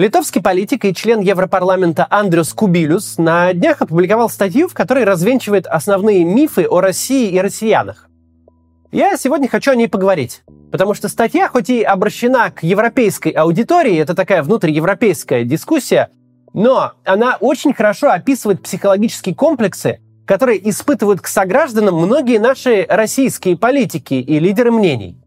Литовский политик и член Европарламента Андрюс Кубилюс на днях опубликовал статью, в которой развенчивает основные мифы о России и россиянах. Я сегодня хочу о ней поговорить, потому что статья, хоть и обращена к европейской аудитории, это такая внутриевропейская дискуссия, но она очень хорошо описывает психологические комплексы, которые испытывают к согражданам многие наши российские политики и лидеры мнений.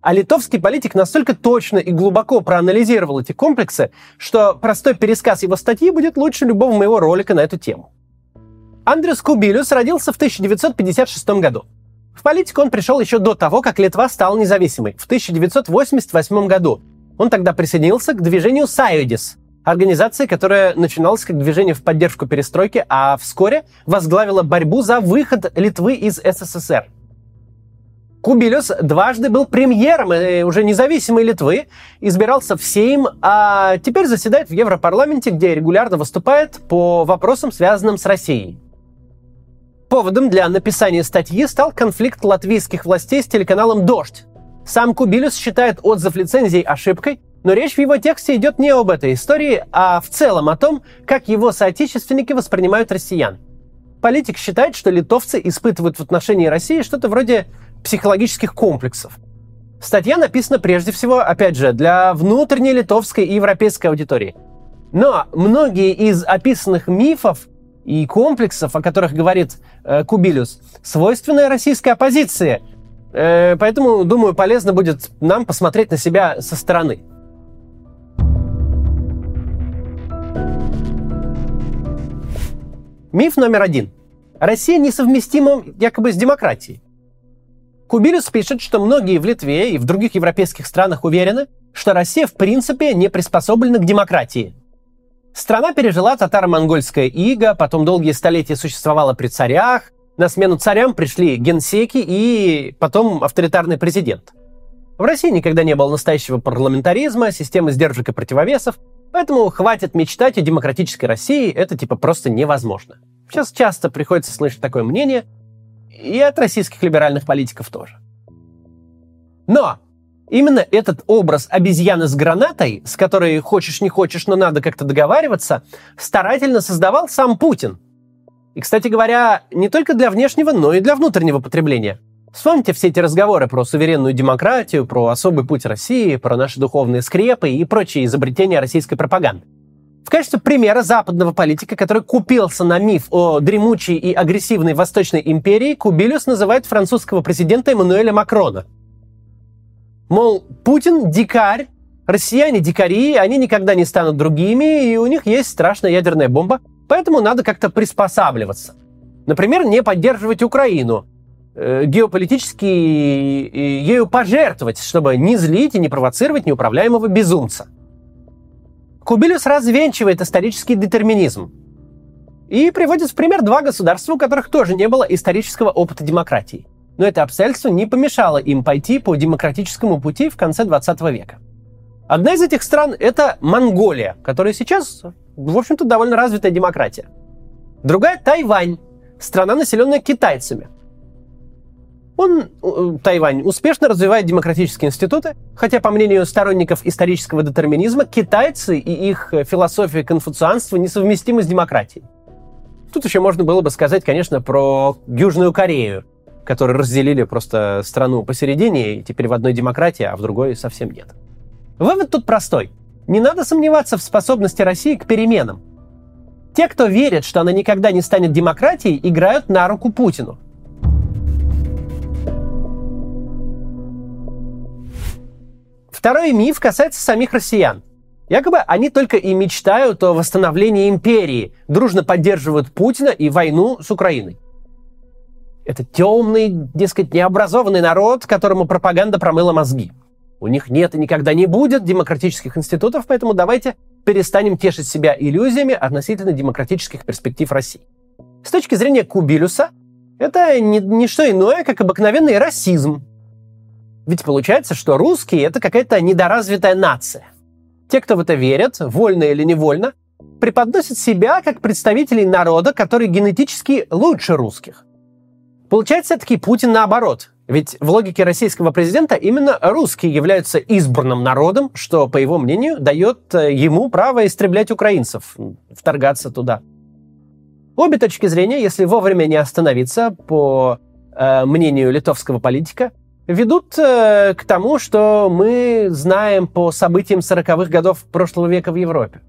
А литовский политик настолько точно и глубоко проанализировал эти комплексы, что простой пересказ его статьи будет лучше любого моего ролика на эту тему. Андрес Кубилюс родился в 1956 году. В политику он пришел еще до того, как Литва стала независимой, в 1988 году. Он тогда присоединился к движению «Сайодис», организации, которая начиналась как движение в поддержку перестройки, а вскоре возглавила борьбу за выход Литвы из СССР – Кубилюс дважды был премьером э, уже независимой Литвы, избирался в Сейм, а теперь заседает в Европарламенте, где регулярно выступает по вопросам, связанным с Россией. Поводом для написания статьи стал конфликт латвийских властей с телеканалом «Дождь». Сам Кубилюс считает отзыв лицензий ошибкой, но речь в его тексте идет не об этой истории, а в целом о том, как его соотечественники воспринимают россиян. Политик считает, что литовцы испытывают в отношении России что-то вроде психологических комплексов. Статья написана прежде всего, опять же, для внутренней литовской и европейской аудитории. Но многие из описанных мифов и комплексов, о которых говорит э, Кубилюс, свойственны российской оппозиции. Э, поэтому, думаю, полезно будет нам посмотреть на себя со стороны. Миф номер один. Россия несовместима якобы с демократией. Кубилюс пишет, что многие в Литве и в других европейских странах уверены, что Россия в принципе не приспособлена к демократии. Страна пережила татаро-монгольское иго, потом долгие столетия существовала при царях, на смену царям пришли генсеки и потом авторитарный президент. В России никогда не было настоящего парламентаризма, системы сдержек и противовесов, поэтому хватит мечтать о демократической России, это типа просто невозможно. Сейчас часто приходится слышать такое мнение – и от российских либеральных политиков тоже. Но именно этот образ обезьяны с гранатой, с которой хочешь не хочешь, но надо как-то договариваться, старательно создавал сам Путин. И, кстати говоря, не только для внешнего, но и для внутреннего потребления. Вспомните все эти разговоры про суверенную демократию, про особый путь России, про наши духовные скрепы и прочие изобретения российской пропаганды. В качестве примера западного политика, который купился на миф о дремучей и агрессивной Восточной империи, Кубилюс называет французского президента Эммануэля Макрона. Мол, Путин дикарь, россияне дикари, они никогда не станут другими, и у них есть страшная ядерная бомба, поэтому надо как-то приспосабливаться. Например, не поддерживать Украину, э, геополитически ею пожертвовать, чтобы не злить и не провоцировать неуправляемого безумца – Кубилюс развенчивает исторический детерминизм и приводит в пример два государства, у которых тоже не было исторического опыта демократии. Но это обстоятельство не помешало им пойти по демократическому пути в конце 20 века. Одна из этих стран – это Монголия, которая сейчас, в общем-то, довольно развитая демократия. Другая – Тайвань, страна, населенная китайцами – он, э, Тайвань, успешно развивает демократические институты, хотя, по мнению сторонников исторического детерминизма, китайцы и их философия конфуцианства несовместимы с демократией. Тут еще можно было бы сказать, конечно, про Южную Корею, которые разделили просто страну посередине, и теперь в одной демократии, а в другой совсем нет. Вывод тут простой. Не надо сомневаться в способности России к переменам. Те, кто верит, что она никогда не станет демократией, играют на руку Путину – Второй миф касается самих россиян. Якобы они только и мечтают о восстановлении империи, дружно поддерживают Путина и войну с Украиной. Это темный, дескать, необразованный народ, которому пропаганда промыла мозги. У них нет и никогда не будет демократических институтов, поэтому давайте перестанем тешить себя иллюзиями относительно демократических перспектив России. С точки зрения Кубилюса, это не, не что иное, как обыкновенный расизм, ведь получается, что русские — это какая-то недоразвитая нация. Те, кто в это верят, вольно или невольно, преподносят себя как представителей народа, который генетически лучше русских. Получается, все-таки Путин наоборот. Ведь в логике российского президента именно русские являются избранным народом, что, по его мнению, дает э, ему право истреблять украинцев, вторгаться туда. Обе точки зрения, если вовремя не остановиться, по э, мнению литовского политика, ведут э, к тому, что мы знаем по событиям 40-х годов прошлого века в Европе.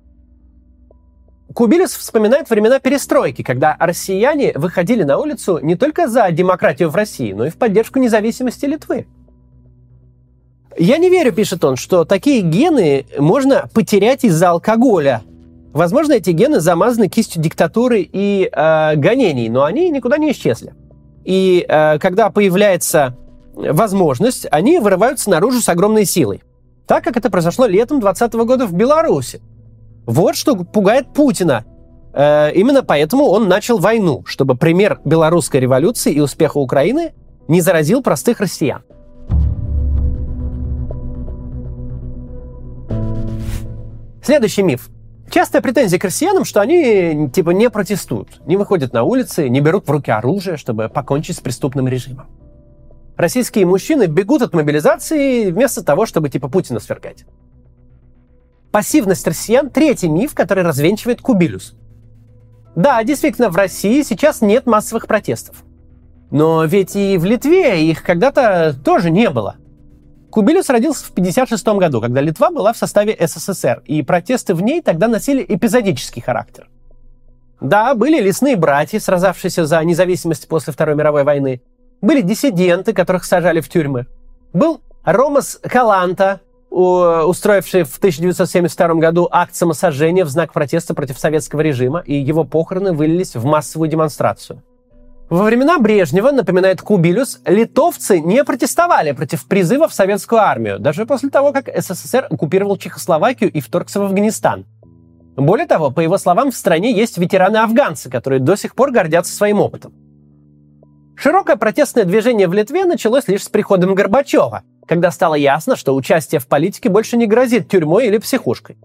Кубилис вспоминает времена перестройки, когда россияне выходили на улицу не только за демократию в России, но и в поддержку независимости Литвы. Я не верю, пишет он, что такие гены можно потерять из-за алкоголя, Возможно, эти гены замазаны кистью диктатуры и э, гонений, но они никуда не исчезли. И э, когда появляется возможность, они вырываются наружу с огромной силой. Так, как это произошло летом 2020 года в Беларуси. Вот что пугает Путина. Э, именно поэтому он начал войну, чтобы пример белорусской революции и успеха Украины не заразил простых россиян. Следующий миф. Частая претензия к россиянам, что они типа не протестуют, не выходят на улицы, не берут в руки оружие, чтобы покончить с преступным режимом. Российские мужчины бегут от мобилизации вместо того, чтобы типа Путина свергать. Пассивность россиян – третий миф, который развенчивает Кубилюс. Да, действительно, в России сейчас нет массовых протестов. Но ведь и в Литве их когда-то тоже не было – Кубилюс родился в 1956 году, когда Литва была в составе СССР, и протесты в ней тогда носили эпизодический характер. Да, были лесные братья, сразавшиеся за независимость после Второй мировой войны. Были диссиденты, которых сажали в тюрьмы. Был Ромас Каланта, устроивший в 1972 году акт самосожжения в знак протеста против советского режима, и его похороны вылились в массовую демонстрацию. Во времена Брежнева, напоминает Кубилюс, литовцы не протестовали против призыва в советскую армию, даже после того, как СССР оккупировал Чехословакию и вторгся в Афганистан. Более того, по его словам, в стране есть ветераны-афганцы, которые до сих пор гордятся своим опытом. Широкое протестное движение в Литве началось лишь с приходом Горбачева, когда стало ясно, что участие в политике больше не грозит тюрьмой или психушкой.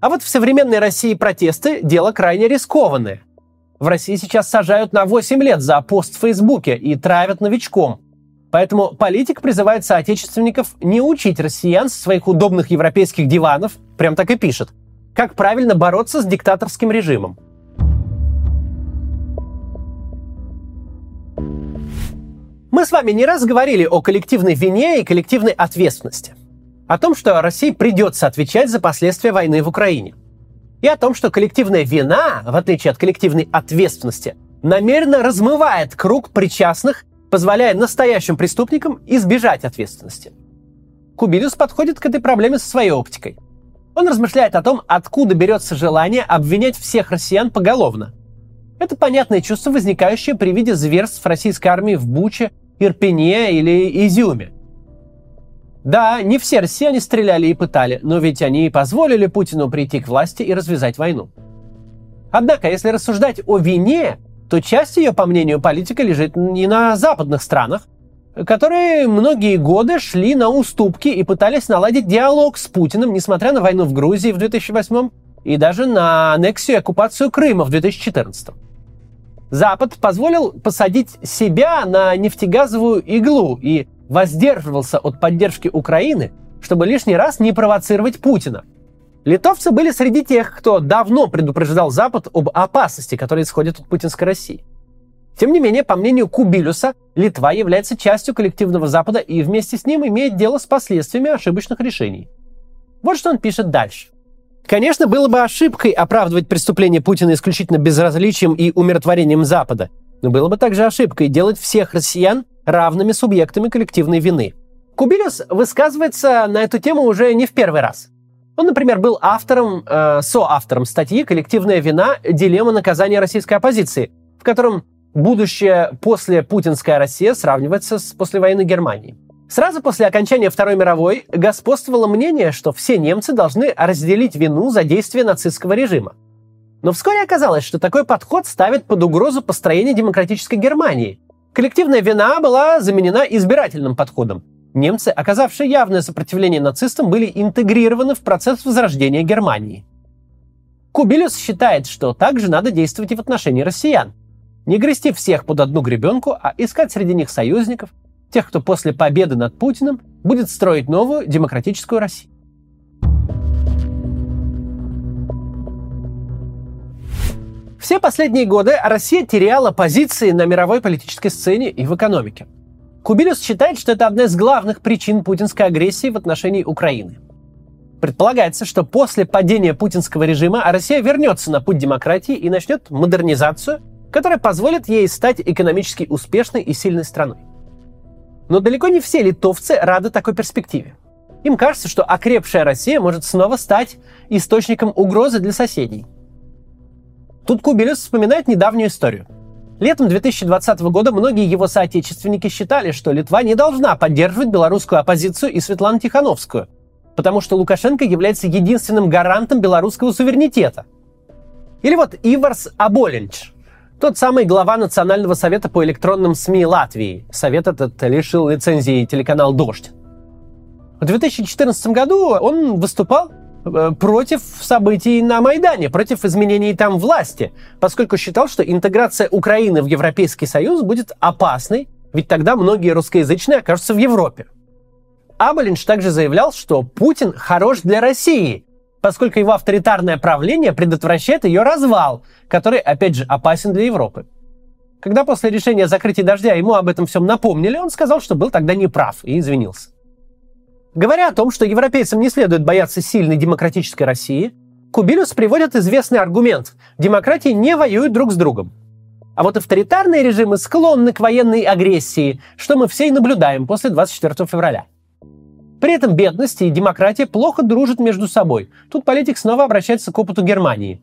А вот в современной России протесты – дело крайне рискованное – в России сейчас сажают на 8 лет за пост в Фейсбуке и травят новичком. Поэтому политик призывает соотечественников не учить россиян со своих удобных европейских диванов, прям так и пишет, как правильно бороться с диктаторским режимом. Мы с вами не раз говорили о коллективной вине и коллективной ответственности. О том, что России придется отвечать за последствия войны в Украине – и о том, что коллективная вина, в отличие от коллективной ответственности, намеренно размывает круг причастных, позволяя настоящим преступникам избежать ответственности. Кубилюс подходит к этой проблеме со своей оптикой. Он размышляет о том, откуда берется желание обвинять всех россиян поголовно. Это понятное чувство, возникающее при виде зверств российской армии в Буче, Ирпене или Изюме. Да, не все россияне стреляли и пытали, но ведь они и позволили Путину прийти к власти и развязать войну. Однако, если рассуждать о вине, то часть ее, по мнению политика, лежит не на западных странах, которые многие годы шли на уступки и пытались наладить диалог с Путиным, несмотря на войну в Грузии в 2008 и даже на аннексию и оккупацию Крыма в 2014. Запад позволил посадить себя на нефтегазовую иглу и воздерживался от поддержки Украины, чтобы лишний раз не провоцировать Путина. Литовцы были среди тех, кто давно предупреждал Запад об опасности, которая исходит от путинской России. Тем не менее, по мнению Кубилюса, Литва является частью коллективного Запада и вместе с ним имеет дело с последствиями ошибочных решений. Вот что он пишет дальше. Конечно, было бы ошибкой оправдывать преступление Путина исключительно безразличием и умиротворением Запада, но было бы также ошибкой делать всех россиян равными субъектами коллективной вины. Кубилюс высказывается на эту тему уже не в первый раз. Он, например, был автором, э, соавтором статьи «Коллективная вина. Дилемма наказания российской оппозиции», в котором будущее после путинская Россия сравнивается с послевоенной Германией. Сразу после окончания Второй мировой господствовало мнение, что все немцы должны разделить вину за действия нацистского режима. Но вскоре оказалось, что такой подход ставит под угрозу построение демократической Германии, Коллективная вина была заменена избирательным подходом. Немцы, оказавшие явное сопротивление нацистам, были интегрированы в процесс возрождения Германии. Кубилюс считает, что также надо действовать и в отношении россиян. Не грести всех под одну гребенку, а искать среди них союзников, тех, кто после победы над Путиным будет строить новую демократическую Россию. Все последние годы Россия теряла позиции на мировой политической сцене и в экономике. Кубилюс считает, что это одна из главных причин путинской агрессии в отношении Украины. Предполагается, что после падения путинского режима Россия вернется на путь демократии и начнет модернизацию, которая позволит ей стать экономически успешной и сильной страной. Но далеко не все литовцы рады такой перспективе. Им кажется, что окрепшая Россия может снова стать источником угрозы для соседей. Тут Кубилюс вспоминает недавнюю историю. Летом 2020 года многие его соотечественники считали, что Литва не должна поддерживать белорусскую оппозицию и Светлану Тихановскую, потому что Лукашенко является единственным гарантом белорусского суверенитета. Или вот Иварс Аболенч, тот самый глава Национального совета по электронным СМИ Латвии. Совет этот лишил лицензии телеканал «Дождь». В 2014 году он выступал Э, против событий на Майдане, против изменений там власти, поскольку считал, что интеграция Украины в Европейский Союз будет опасной, ведь тогда многие русскоязычные окажутся в Европе. Аболинш также заявлял, что Путин хорош для России, поскольку его авторитарное правление предотвращает ее развал, который, опять же, опасен для Европы. Когда после решения закрытия дождя ему об этом всем напомнили, он сказал, что был тогда неправ и извинился. Говоря о том, что европейцам не следует бояться сильной демократической России, Кубилюс приводит известный аргумент – демократии не воюют друг с другом. А вот авторитарные режимы склонны к военной агрессии, что мы все и наблюдаем после 24 февраля. При этом бедность и демократия плохо дружат между собой. Тут политик снова обращается к опыту Германии.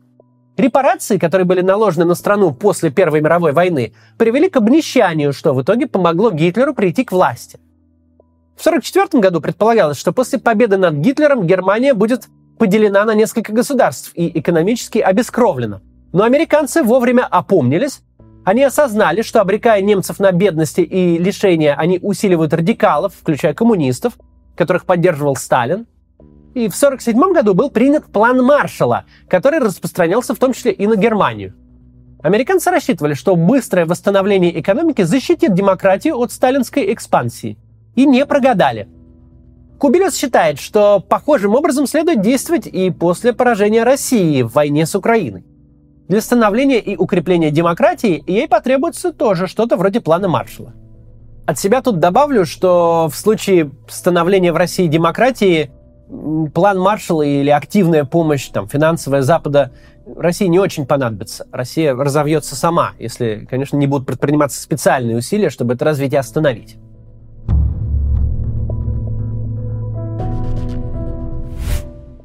Репарации, которые были наложены на страну после Первой мировой войны, привели к обнищанию, что в итоге помогло Гитлеру прийти к власти – в 1944 году предполагалось, что после победы над Гитлером Германия будет поделена на несколько государств и экономически обескровлена. Но американцы вовремя опомнились, они осознали, что обрекая немцев на бедности и лишения, они усиливают радикалов, включая коммунистов, которых поддерживал Сталин. И в 1947 году был принят план Маршалла, который распространялся в том числе и на Германию. Американцы рассчитывали, что быстрое восстановление экономики защитит демократию от сталинской экспансии – и не прогадали. Кубилюс считает, что похожим образом следует действовать и после поражения России в войне с Украиной. Для становления и укрепления демократии ей потребуется тоже что-то вроде плана Маршала. От себя тут добавлю, что в случае становления в России демократии план Маршала или активная помощь, там, финансовая Запада России не очень понадобится. Россия разовьется сама, если, конечно, не будут предприниматься специальные усилия, чтобы это развитие остановить.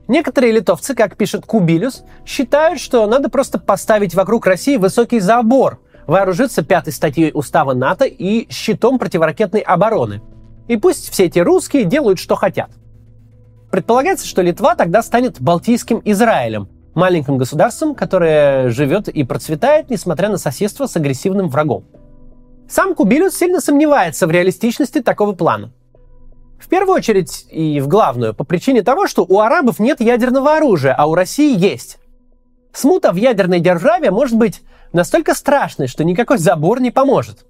Некоторые литовцы, как пишет Кубилюс, считают, что надо просто поставить вокруг России высокий забор, вооружиться пятой статьей устава НАТО и щитом противоракетной обороны. И пусть все эти русские делают, что хотят. Предполагается, что Литва тогда станет Балтийским Израилем, маленьким государством, которое живет и процветает, несмотря на соседство с агрессивным врагом. Сам Кубилюс сильно сомневается в реалистичности такого плана. В первую очередь и в главную, по причине того, что у арабов нет ядерного оружия, а у России есть. Смута в ядерной державе может быть настолько страшной, что никакой забор не поможет.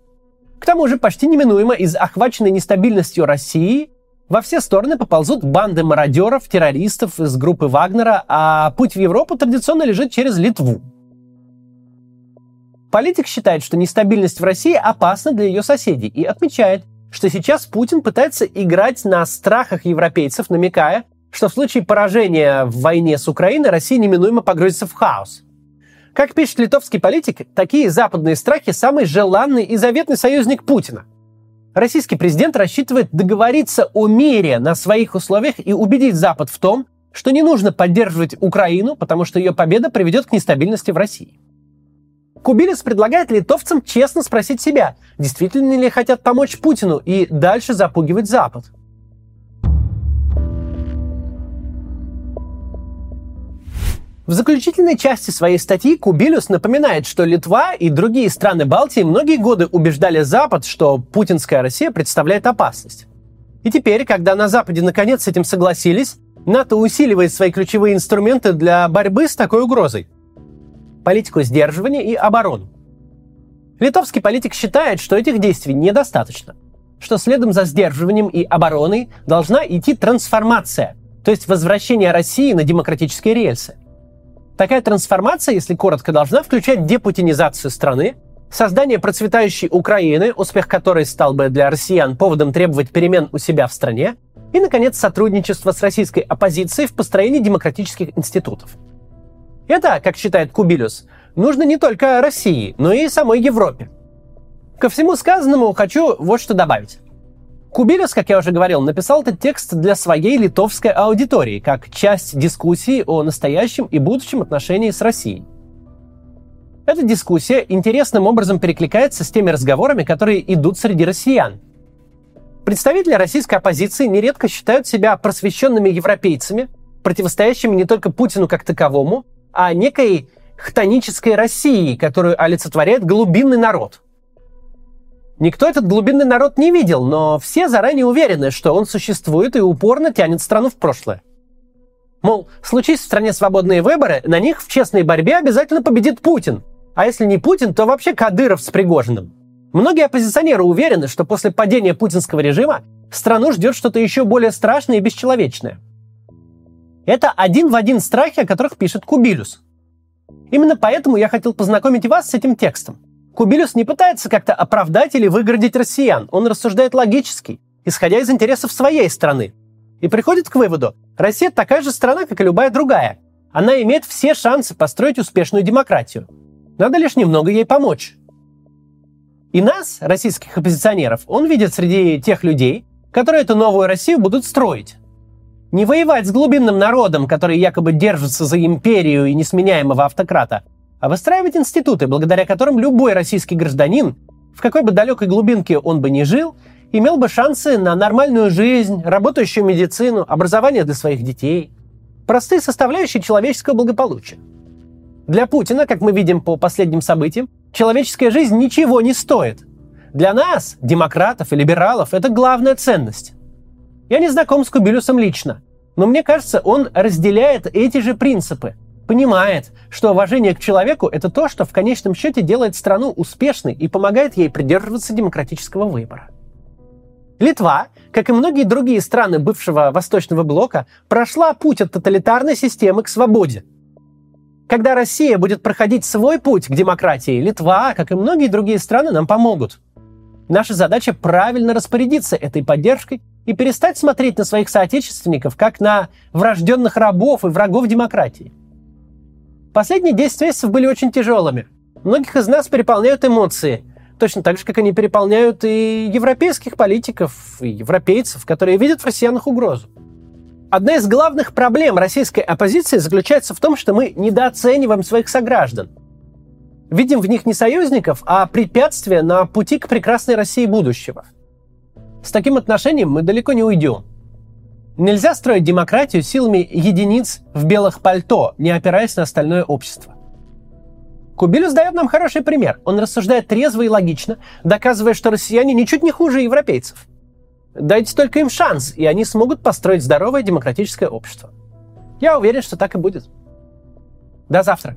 К тому же почти неминуемо из охваченной нестабильностью России во все стороны поползут банды мародеров, террористов из группы Вагнера, а путь в Европу традиционно лежит через Литву. Политик считает, что нестабильность в России опасна для ее соседей и отмечает – что сейчас Путин пытается играть на страхах европейцев, намекая, что в случае поражения в войне с Украиной Россия неминуемо погрузится в хаос. Как пишет литовский политик, такие западные страхи – самый желанный и заветный союзник Путина. Российский президент рассчитывает договориться о мире на своих условиях и убедить Запад в том, что не нужно поддерживать Украину, потому что ее победа приведет к нестабильности в России. Кубилис предлагает литовцам честно спросить себя, действительно ли хотят помочь Путину и дальше запугивать Запад. В заключительной части своей статьи Кубилюс напоминает, что Литва и другие страны Балтии многие годы убеждали Запад, что путинская Россия представляет опасность. И теперь, когда на Западе наконец с этим согласились, НАТО усиливает свои ключевые инструменты для борьбы с такой угрозой политику сдерживания и оборону. Литовский политик считает, что этих действий недостаточно. что следом за сдерживанием и обороной должна идти трансформация, то есть возвращение России на демократические рельсы. Такая трансформация, если коротко, должна включать депутинизацию страны, создание процветающей Украины, успех которой стал бы для россиян поводом требовать перемен у себя в стране, и, наконец, сотрудничество с российской оппозицией в построении демократических институтов. Это, как считает Кубилюс, нужно не только России, но и самой Европе. Ко всему сказанному хочу вот что добавить. Кубилюс, как я уже говорил, написал этот текст для своей литовской аудитории, как часть дискуссии о настоящем и будущем отношении с Россией. Эта дискуссия интересным образом перекликается с теми разговорами, которые идут среди россиян. Представители российской оппозиции нередко считают себя просвещенными европейцами, противостоящими не только Путину как таковому, а некой хтонической России, которую олицетворяет глубинный народ. Никто этот глубинный народ не видел, но все заранее уверены, что он существует и упорно тянет страну в прошлое. Мол, случись в стране свободные выборы, на них в честной борьбе обязательно победит Путин. А если не Путин, то вообще Кадыров с Пригожиным. Многие оппозиционеры уверены, что после падения путинского режима страну ждет что-то еще более страшное и бесчеловечное. Это один в один страхи, о которых пишет Кубилюс. Именно поэтому я хотел познакомить вас с этим текстом. Кубилюс не пытается как-то оправдать или выгородить россиян. Он рассуждает логически, исходя из интересов своей страны. И приходит к выводу, Россия такая же страна, как и любая другая. Она имеет все шансы построить успешную демократию. Надо лишь немного ей помочь. И нас, российских оппозиционеров, он видит среди тех людей, которые эту новую Россию будут строить. Не воевать с глубинным народом, который якобы держится за империю и несменяемого автократа, а выстраивать институты, благодаря которым любой российский гражданин, в какой бы далекой глубинке он бы ни жил, имел бы шансы на нормальную жизнь, работающую медицину, образование для своих детей. Простые составляющие человеческого благополучия. Для Путина, как мы видим по последним событиям, человеческая жизнь ничего не стоит. Для нас, демократов и либералов, это главная ценность. Я не знаком с Кубилюсом лично, но мне кажется, он разделяет эти же принципы, понимает, что уважение к человеку – это то, что в конечном счете делает страну успешной и помогает ей придерживаться демократического выбора. Литва, как и многие другие страны бывшего Восточного блока, прошла путь от тоталитарной системы к свободе. Когда Россия будет проходить свой путь к демократии, Литва, как и многие другие страны, нам помогут. Наша задача правильно распорядиться этой поддержкой и перестать смотреть на своих соотечественников как на врожденных рабов и врагов демократии. Последние 10 месяцев были очень тяжелыми. Многих из нас переполняют эмоции, точно так же, как они переполняют и европейских политиков, и европейцев, которые видят в россиянах угрозу. Одна из главных проблем российской оппозиции заключается в том, что мы недооцениваем своих сограждан. Видим в них не союзников, а препятствия на пути к прекрасной России будущего – с таким отношением мы далеко не уйдем. Нельзя строить демократию силами единиц в белых пальто, не опираясь на остальное общество. Кубилюс дает нам хороший пример. Он рассуждает трезво и логично, доказывая, что россияне ничуть не хуже европейцев. Дайте только им шанс, и они смогут построить здоровое демократическое общество. Я уверен, что так и будет. До завтра.